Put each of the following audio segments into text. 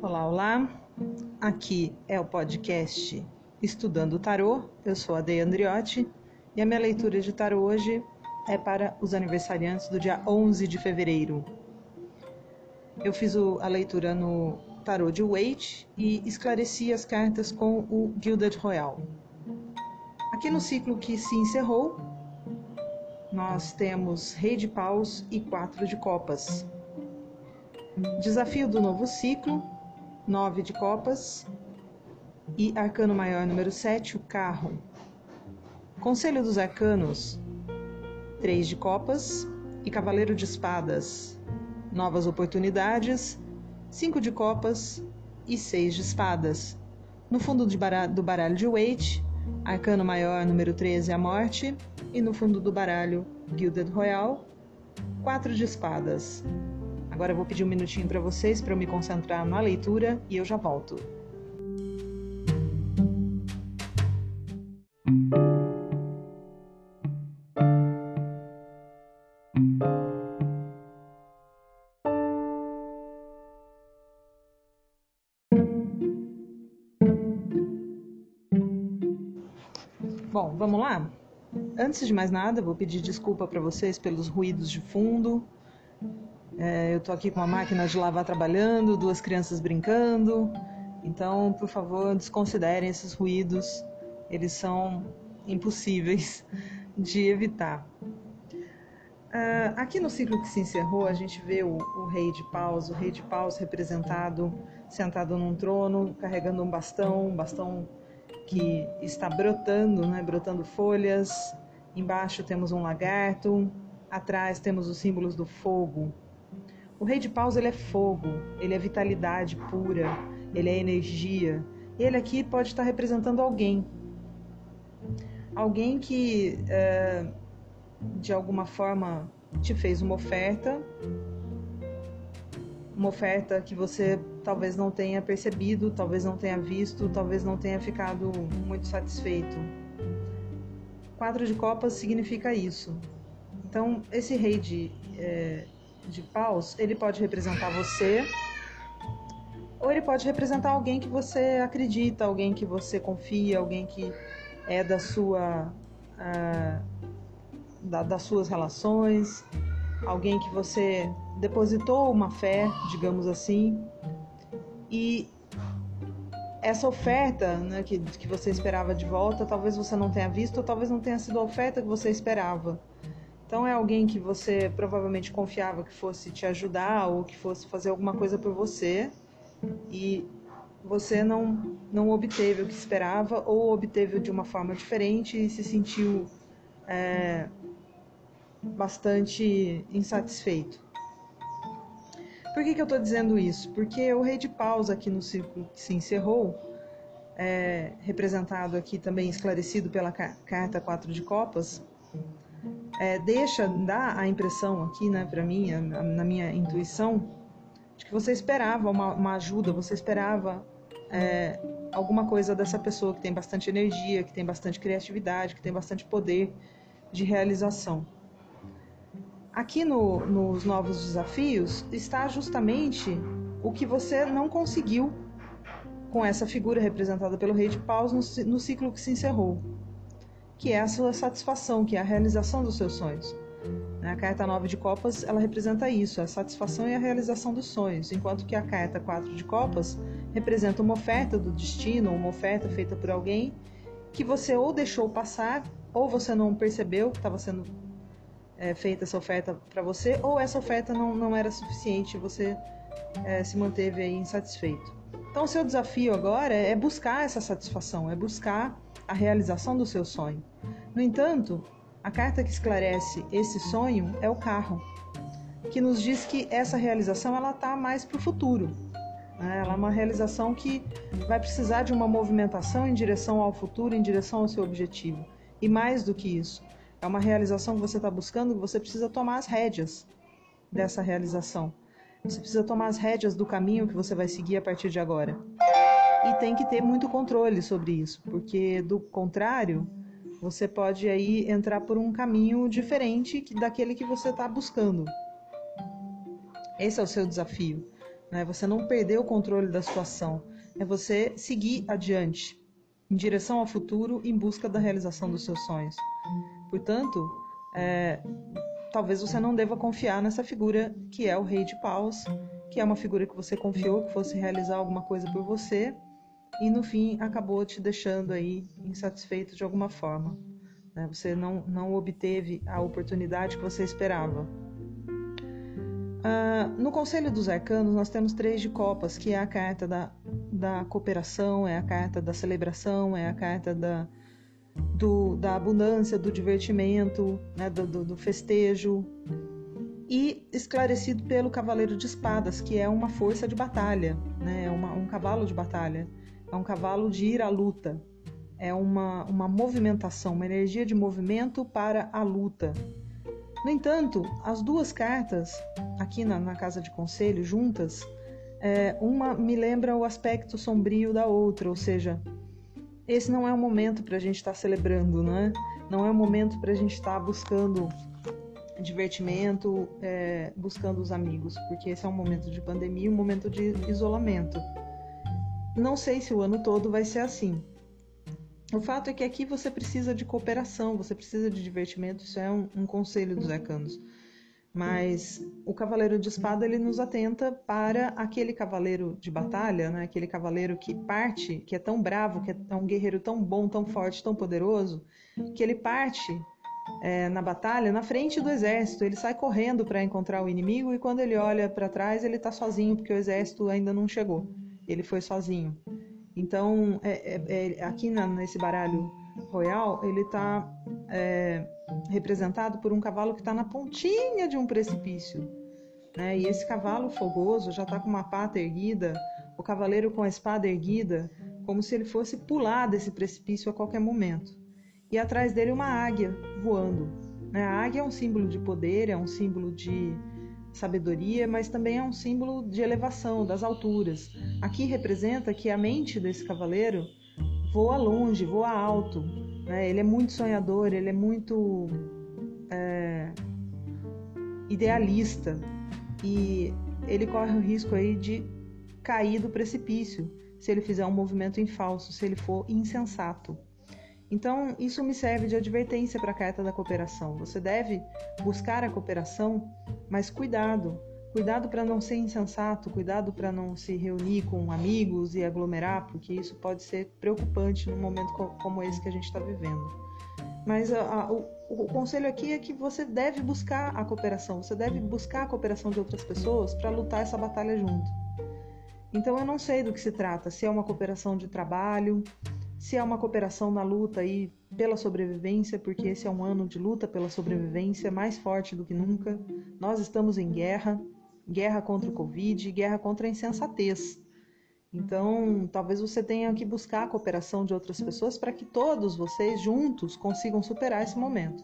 Olá, olá. Aqui é o podcast Estudando Tarô. Eu sou a Dei Andriotti e a minha leitura de tarô hoje é para os aniversariantes do dia 11 de fevereiro. Eu fiz a leitura no tarô de Waite e esclareci as cartas com o Gilded Royal. Aqui no ciclo que se encerrou, nós temos Rei de Paus e Quatro de Copas. Desafio do novo ciclo, nove de copas. E arcano maior número 7, o carro. Conselho dos arcanos, três de copas e cavaleiro de espadas. Novas oportunidades, cinco de copas e seis de espadas. No fundo baralho, do baralho de Waite, arcano maior número 13, a morte. E no fundo do baralho, Gilded Royal, quatro de espadas. Agora eu vou pedir um minutinho para vocês para eu me concentrar na leitura e eu já volto. Bom, vamos lá? Antes de mais nada, vou pedir desculpa para vocês pelos ruídos de fundo. É, eu estou aqui com uma máquina de lavar trabalhando, duas crianças brincando. Então, por favor, desconsiderem esses ruídos. Eles são impossíveis de evitar. Uh, aqui no ciclo que se encerrou, a gente vê o, o, rei de paus, o rei de paus representado sentado num trono, carregando um bastão, um bastão que está brotando, né, brotando folhas. Embaixo temos um lagarto, atrás temos os símbolos do fogo, o rei de paus ele é fogo, ele é vitalidade pura, ele é energia. Ele aqui pode estar representando alguém. Alguém que é, de alguma forma te fez uma oferta, uma oferta que você talvez não tenha percebido, talvez não tenha visto, talvez não tenha ficado muito satisfeito. Quadro de copas significa isso. Então, esse rei de, é, de paus, ele pode representar você, ou ele pode representar alguém que você acredita, alguém que você confia, alguém que é da sua uh, da, das suas relações, alguém que você depositou uma fé, digamos assim, e essa oferta né, que, que você esperava de volta, talvez você não tenha visto, ou talvez não tenha sido a oferta que você esperava. Então é alguém que você provavelmente confiava que fosse te ajudar ou que fosse fazer alguma coisa por você e você não não obteve o que esperava ou obteve de uma forma diferente e se sentiu é, bastante insatisfeito. Por que, que eu estou dizendo isso? Porque o rei de paus aqui no círculo que se encerrou, é, representado aqui também esclarecido pela carta 4 de copas, é, deixa, dá a impressão aqui, né, para mim, na minha intuição, de que você esperava uma, uma ajuda, você esperava é, alguma coisa dessa pessoa que tem bastante energia, que tem bastante criatividade, que tem bastante poder de realização. Aqui no, nos novos desafios está justamente o que você não conseguiu com essa figura representada pelo Rei de Paus no, no ciclo que se encerrou que é a sua satisfação, que é a realização dos seus sonhos. A carta 9 de copas, ela representa isso, a satisfação e a realização dos sonhos, enquanto que a carta 4 de copas representa uma oferta do destino, uma oferta feita por alguém que você ou deixou passar, ou você não percebeu que estava sendo é, feita essa oferta para você, ou essa oferta não, não era suficiente, você é, se manteve insatisfeito. Então, o seu desafio agora é buscar essa satisfação, é buscar a realização do seu sonho. No entanto, a carta que esclarece esse sonho é o carro, que nos diz que essa realização ela está mais para o futuro. Né? Ela é uma realização que vai precisar de uma movimentação em direção ao futuro, em direção ao seu objetivo. E mais do que isso, é uma realização que você está buscando que você precisa tomar as rédeas dessa realização. Você precisa tomar as rédeas do caminho que você vai seguir a partir de agora e tem que ter muito controle sobre isso, porque do contrário, você pode aí entrar por um caminho diferente daquele que você está buscando. Esse é o seu desafio. né? Você não perder o controle da situação, é você seguir adiante, em direção ao futuro, em busca da realização dos seus sonhos. Portanto, é, talvez você não deva confiar nessa figura que é o Rei de Paus, que é uma figura que você confiou que fosse realizar alguma coisa por você e no fim acabou te deixando aí insatisfeito de alguma forma. Né? Você não, não obteve a oportunidade que você esperava. Uh, no Conselho dos Arcanos, nós temos três de copas, que é a carta da, da cooperação, é a carta da celebração, é a carta da, do, da abundância, do divertimento, né, do, do, do festejo, e esclarecido pelo Cavaleiro de Espadas, que é uma força de batalha, né, é uma, um cavalo de batalha, é um cavalo de ir à luta, é uma, uma movimentação, uma energia de movimento para a luta. No entanto, as duas cartas, aqui na, na Casa de Conselho, juntas, é, uma me lembra o aspecto sombrio da outra, ou seja, esse não é o momento para a gente estar tá celebrando, né? Não é o momento para a gente estar tá buscando divertimento, é, buscando os amigos, porque esse é um momento de pandemia, um momento de isolamento. Não sei se o ano todo vai ser assim, o fato é que aqui você precisa de cooperação, você precisa de divertimento, isso é um, um conselho dos arcanos. Mas o cavaleiro de espada ele nos atenta para aquele cavaleiro de batalha, né? aquele cavaleiro que parte, que é tão bravo, que é um guerreiro tão bom, tão forte, tão poderoso, que ele parte é, na batalha na frente do exército. Ele sai correndo para encontrar o inimigo e quando ele olha para trás ele está sozinho porque o exército ainda não chegou. Ele foi sozinho. Então, é, é, é, aqui na, nesse baralho royal, ele está é, representado por um cavalo que está na pontinha de um precipício. Né? E esse cavalo fogoso já está com uma pata erguida, o cavaleiro com a espada erguida, como se ele fosse pular desse precipício a qualquer momento. E atrás dele uma águia voando. Né? A águia é um símbolo de poder, é um símbolo de sabedoria, mas também é um símbolo de elevação, das alturas. Aqui representa que a mente desse cavaleiro voa longe, voa alto. Né? Ele é muito sonhador, ele é muito é, idealista e ele corre o risco aí de cair do precipício se ele fizer um movimento em falso, se ele for insensato. Então, isso me serve de advertência para a carta da cooperação. Você deve buscar a cooperação, mas cuidado. Cuidado para não ser insensato, cuidado para não se reunir com amigos e aglomerar, porque isso pode ser preocupante num momento como esse que a gente está vivendo. Mas a, a, o, o conselho aqui é que você deve buscar a cooperação, você deve buscar a cooperação de outras pessoas para lutar essa batalha junto. Então eu não sei do que se trata, se é uma cooperação de trabalho, se é uma cooperação na luta aí pela sobrevivência, porque esse é um ano de luta pela sobrevivência mais forte do que nunca. Nós estamos em guerra, guerra contra o Covid, guerra contra a insensatez. Então, talvez você tenha que buscar a cooperação de outras pessoas para que todos vocês juntos consigam superar esse momento.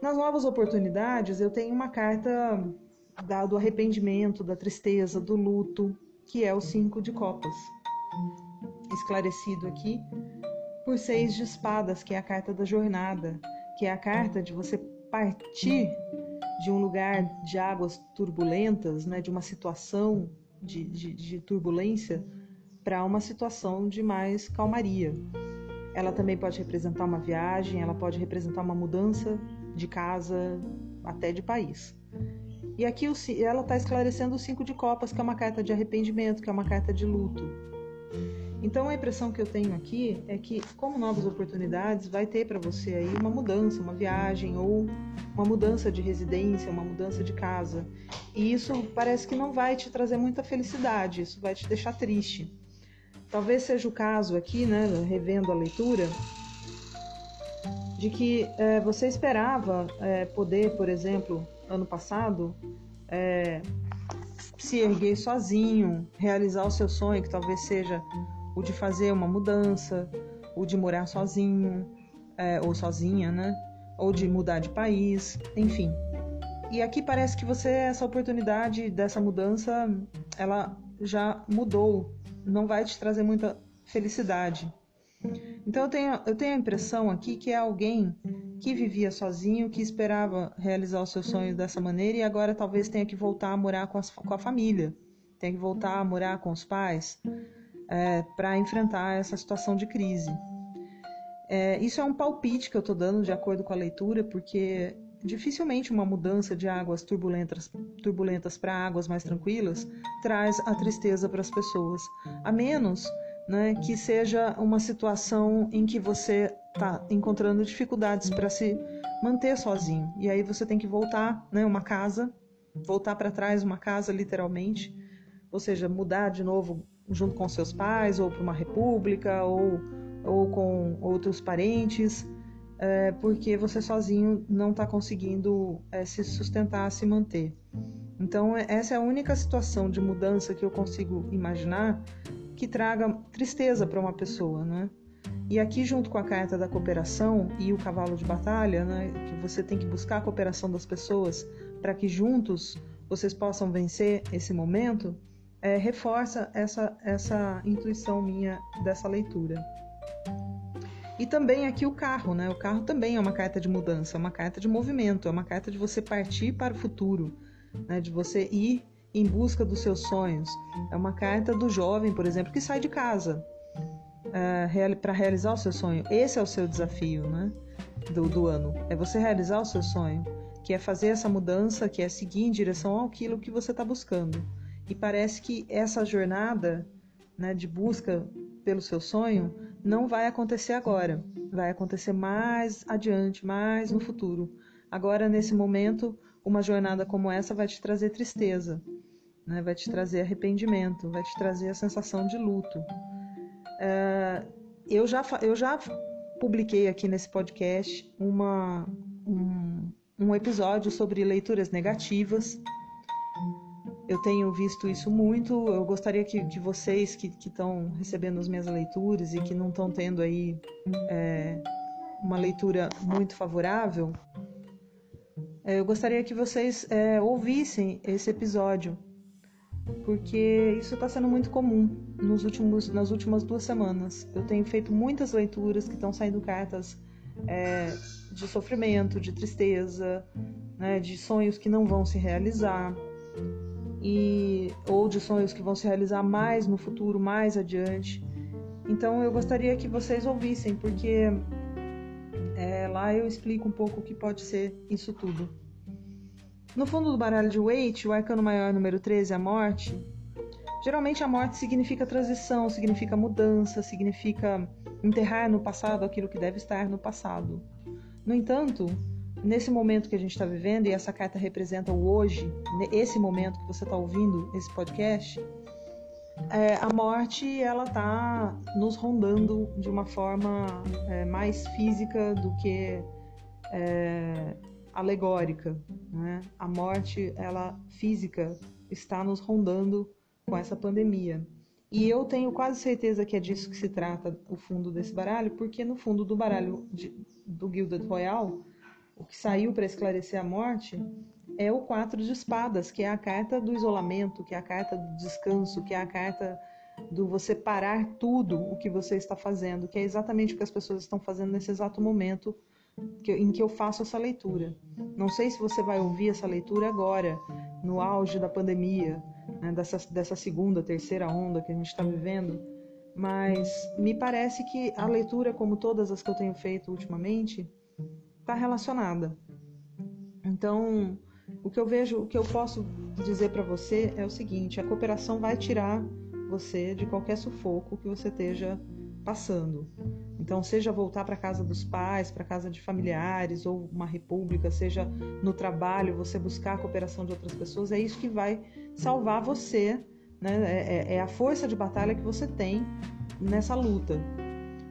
Nas novas oportunidades, eu tenho uma carta do arrependimento, da tristeza, do luto, que é o cinco de copas esclarecido aqui por seis de espadas, que é a carta da jornada, que é a carta de você partir de um lugar de águas turbulentas, né, de uma situação de, de, de turbulência, para uma situação de mais calmaria. Ela também pode representar uma viagem, ela pode representar uma mudança de casa, até de país. E aqui ela está esclarecendo o cinco de copas, que é uma carta de arrependimento, que é uma carta de luto. Então a impressão que eu tenho aqui é que, como novas oportunidades, vai ter para você aí uma mudança, uma viagem ou uma mudança de residência, uma mudança de casa. E isso parece que não vai te trazer muita felicidade, isso vai te deixar triste. Talvez seja o caso aqui, né, revendo a leitura, de que é, você esperava é, poder, por exemplo, ano passado, é, se erguer sozinho, realizar o seu sonho, que talvez seja o de fazer uma mudança, o de morar sozinho é, ou sozinha, né? Ou de mudar de país, enfim. E aqui parece que você essa oportunidade dessa mudança, ela já mudou, não vai te trazer muita felicidade. Então eu tenho, eu tenho a impressão aqui que é alguém que vivia sozinho, que esperava realizar o seu sonho dessa maneira e agora talvez tenha que voltar a morar com, as, com a família, tenha que voltar a morar com os pais é, para enfrentar essa situação de crise. É, isso é um palpite que eu estou dando de acordo com a leitura, porque dificilmente uma mudança de águas turbulentas, turbulentas para águas mais tranquilas traz a tristeza para as pessoas, a menos né, que seja uma situação em que você está encontrando dificuldades para se manter sozinho. E aí você tem que voltar, né, uma casa, voltar para trás uma casa literalmente, ou seja, mudar de novo junto com seus pais ou para uma república ou ou com outros parentes é, porque você sozinho não está conseguindo é, se sustentar, se manter. Então, é, essa é a única situação de mudança que eu consigo imaginar que traga tristeza para uma pessoa, né? E aqui, junto com a carta da cooperação e o cavalo de batalha, né, que você tem que buscar a cooperação das pessoas para que juntos vocês possam vencer esse momento, é, reforça essa, essa intuição minha dessa leitura. E também aqui o carro, né? O carro também é uma carta de mudança, é uma carta de movimento, é uma carta de você partir para o futuro, né? de você ir em busca dos seus sonhos. É uma carta do jovem, por exemplo, que sai de casa é, para realizar o seu sonho. Esse é o seu desafio, né? Do, do ano. É você realizar o seu sonho, que é fazer essa mudança, que é seguir em direção àquilo que você está buscando. E parece que essa jornada né, de busca pelo seu sonho não vai acontecer agora, vai acontecer mais adiante, mais no futuro. Agora, nesse momento, uma jornada como essa vai te trazer tristeza, né? vai te trazer arrependimento, vai te trazer a sensação de luto. É, eu, já, eu já publiquei aqui nesse podcast uma, um, um episódio sobre leituras negativas eu tenho visto isso muito. Eu gostaria que, que vocês que estão recebendo as minhas leituras e que não estão tendo aí é, uma leitura muito favorável, é, eu gostaria que vocês é, ouvissem esse episódio, porque isso está sendo muito comum nos últimos, nas últimas duas semanas. Eu tenho feito muitas leituras que estão saindo cartas é, de sofrimento, de tristeza, né, de sonhos que não vão se realizar e ou de sonhos que vão se realizar mais no futuro, mais adiante. Então eu gostaria que vocês ouvissem, porque é, lá eu explico um pouco o que pode ser isso tudo. No fundo do baralho de Waite, o arcano maior número 13, a morte, geralmente a morte significa transição, significa mudança, significa enterrar no passado aquilo que deve estar no passado. No entanto, nesse momento que a gente está vivendo, e essa carta representa o hoje, esse momento que você está ouvindo esse podcast, é, a morte ela está nos rondando de uma forma é, mais física do que é, alegórica. Né? A morte ela física está nos rondando com essa pandemia. E eu tenho quase certeza que é disso que se trata o fundo desse baralho, porque no fundo do baralho de, do Gilded Royal o que saiu para esclarecer a morte é o quatro de espadas, que é a carta do isolamento, que é a carta do descanso, que é a carta do você parar tudo o que você está fazendo, que é exatamente o que as pessoas estão fazendo nesse exato momento que, em que eu faço essa leitura. Não sei se você vai ouvir essa leitura agora, no auge da pandemia, né, dessa, dessa segunda, terceira onda que a gente está vivendo, mas me parece que a leitura, como todas as que eu tenho feito ultimamente, está relacionada. Então, o que eu vejo, o que eu posso dizer para você é o seguinte: a cooperação vai tirar você de qualquer sufoco que você esteja passando. Então, seja voltar para casa dos pais, para casa de familiares ou uma república, seja no trabalho, você buscar a cooperação de outras pessoas, é isso que vai salvar você, né? É, é, é a força de batalha que você tem nessa luta.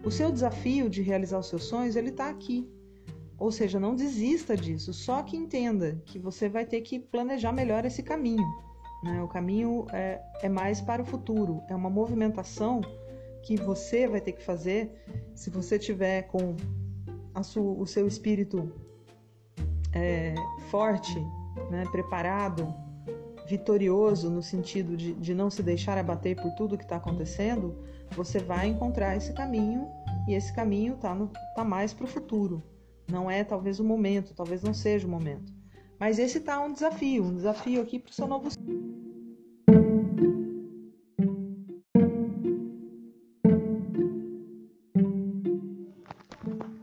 O seu desafio de realizar os seus sonhos, ele está aqui. Ou seja, não desista disso, só que entenda que você vai ter que planejar melhor esse caminho. Né? O caminho é, é mais para o futuro, é uma movimentação que você vai ter que fazer se você tiver com sua, o seu espírito é, forte, né? preparado, vitorioso no sentido de, de não se deixar abater por tudo que está acontecendo, você vai encontrar esse caminho e esse caminho está tá mais para o futuro Não é talvez o momento, talvez não seja o momento. Mas esse tá um desafio, um desafio aqui para o seu novo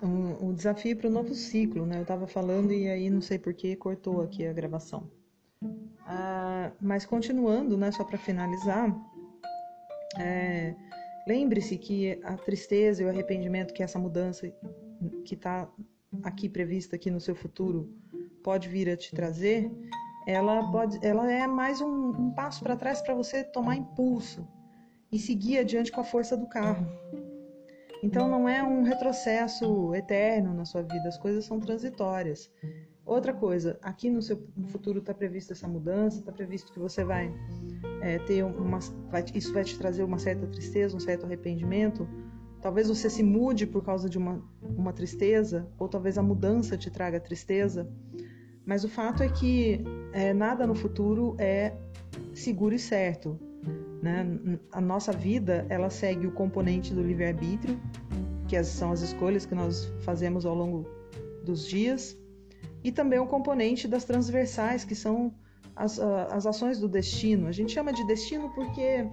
um, um desafio para o novo ciclo, né? Eu estava falando e aí não sei por que cortou aqui a gravação. Ah, mas continuando, né? Só para finalizar, é, lembre-se que a tristeza e o arrependimento que essa mudança que está aqui prevista aqui no seu futuro pode vir a te trazer, ela pode, ela é mais um, um passo para trás para você tomar impulso e seguir adiante com a força do carro. Então não é um retrocesso eterno na sua vida, as coisas são transitórias. Outra coisa, aqui no seu futuro está prevista essa mudança, está previsto que você vai é, ter uma, vai, isso vai te trazer uma certa tristeza, um certo arrependimento, Talvez você se mude por causa de uma, uma tristeza, ou talvez a mudança te traga tristeza. Mas o fato é que é, nada no futuro é seguro e certo. Né? A nossa vida ela segue o componente do livre-arbítrio, que são as escolhas que nós fazemos ao longo dos dias, e também o componente das transversais, que são as, as ações do destino. A gente chama de destino porque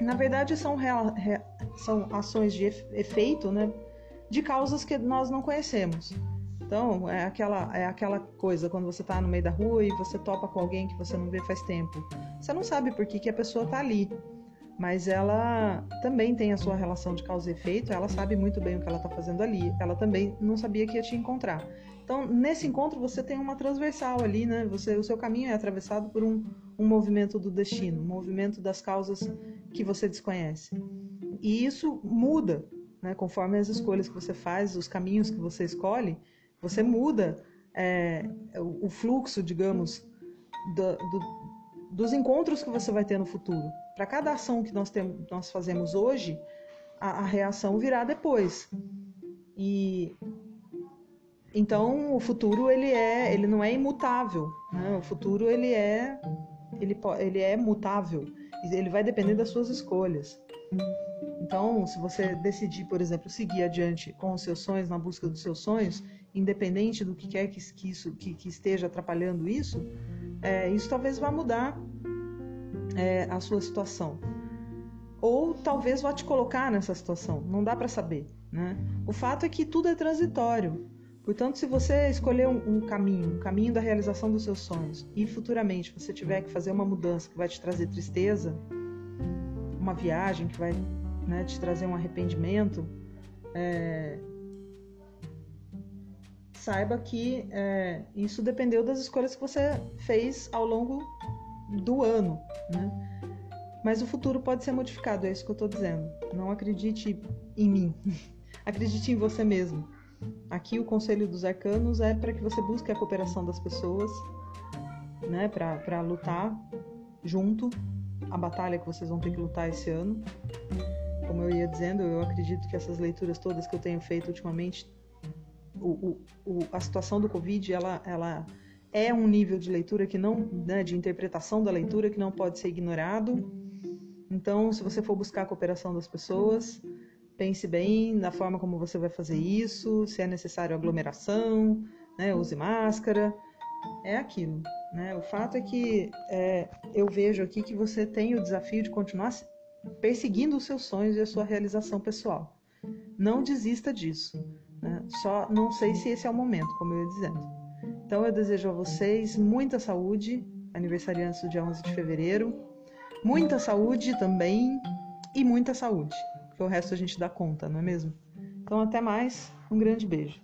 na verdade, são, real, re, são ações de efeito né, de causas que nós não conhecemos. Então, é aquela, é aquela coisa quando você está no meio da rua e você topa com alguém que você não vê faz tempo. Você não sabe por que, que a pessoa está ali, mas ela também tem a sua relação de causa e efeito, ela sabe muito bem o que ela está fazendo ali. Ela também não sabia que ia te encontrar. Então, nesse encontro, você tem uma transversal ali, né? Você, o seu caminho é atravessado por um, um movimento do destino, um movimento das causas que você desconhece. E isso muda, né, conforme as escolhas que você faz, os caminhos que você escolhe, você muda é, o, fluxo, digamos, do, do, dos encontros que você vai ter no futuro. Para cada ação que nós, temos, nós fazemos hoje, a, a reação virá depois. E então o futuro ele é, ele não é imutável. Né? O futuro ele é ele, ele é mutável, ele vai depender das suas escolhas. Então, se você decidir, por exemplo, seguir adiante com os seus sonhos, na busca dos seus sonhos, independente do que quer que, isso, que, que, esteja atrapalhando isso, é, isso talvez vá mudar é, a sua situação. Ou talvez vá te colocar nessa situação, não dá para saber. Né? O fato é que tudo é transitório. Portanto, se você escolher um, um, caminho, um caminho da realização dos seus sonhos, e futuramente você tiver que fazer uma mudança que vai te trazer tristeza, uma viagem que vai né, te trazer um arrependimento, é... saiba que é, isso dependeu das escolhas que você fez ao longo do ano, né? Mas o futuro pode ser modificado, é isso que eu estou dizendo. Não acredite em mim, acredite em você mesmo. Aqui o conselho dos arcanos é para que você busque a cooperação das pessoas, né, para lutar junto a batalha que vocês vão ter que lutar esse ano. Como eu ia dizendo, eu acredito que essas leituras todas que eu tenho feito ultimamente, o, o, a situação do Covid, ela, ela é um nível de leitura que não, né, de interpretação da leitura que não pode ser ignorado. Então, se você for buscar a cooperação das pessoas, pense bem na forma como você vai fazer isso, se é necessário aglomeração, né, use máscara, é aquilo. Né? O fato é que é, eu vejo aqui que você tem o desafio de continuar perseguindo os seus sonhos e a sua realização pessoal. Não desista disso. Né? Só não sei se esse é o momento, como eu ia dizendo. Então eu desejo a vocês muita saúde, aniversariantes do dia 11 de fevereiro, muita saúde também e muita saúde porque o resto a gente dá conta, não é mesmo? Então, até mais, um grande beijo.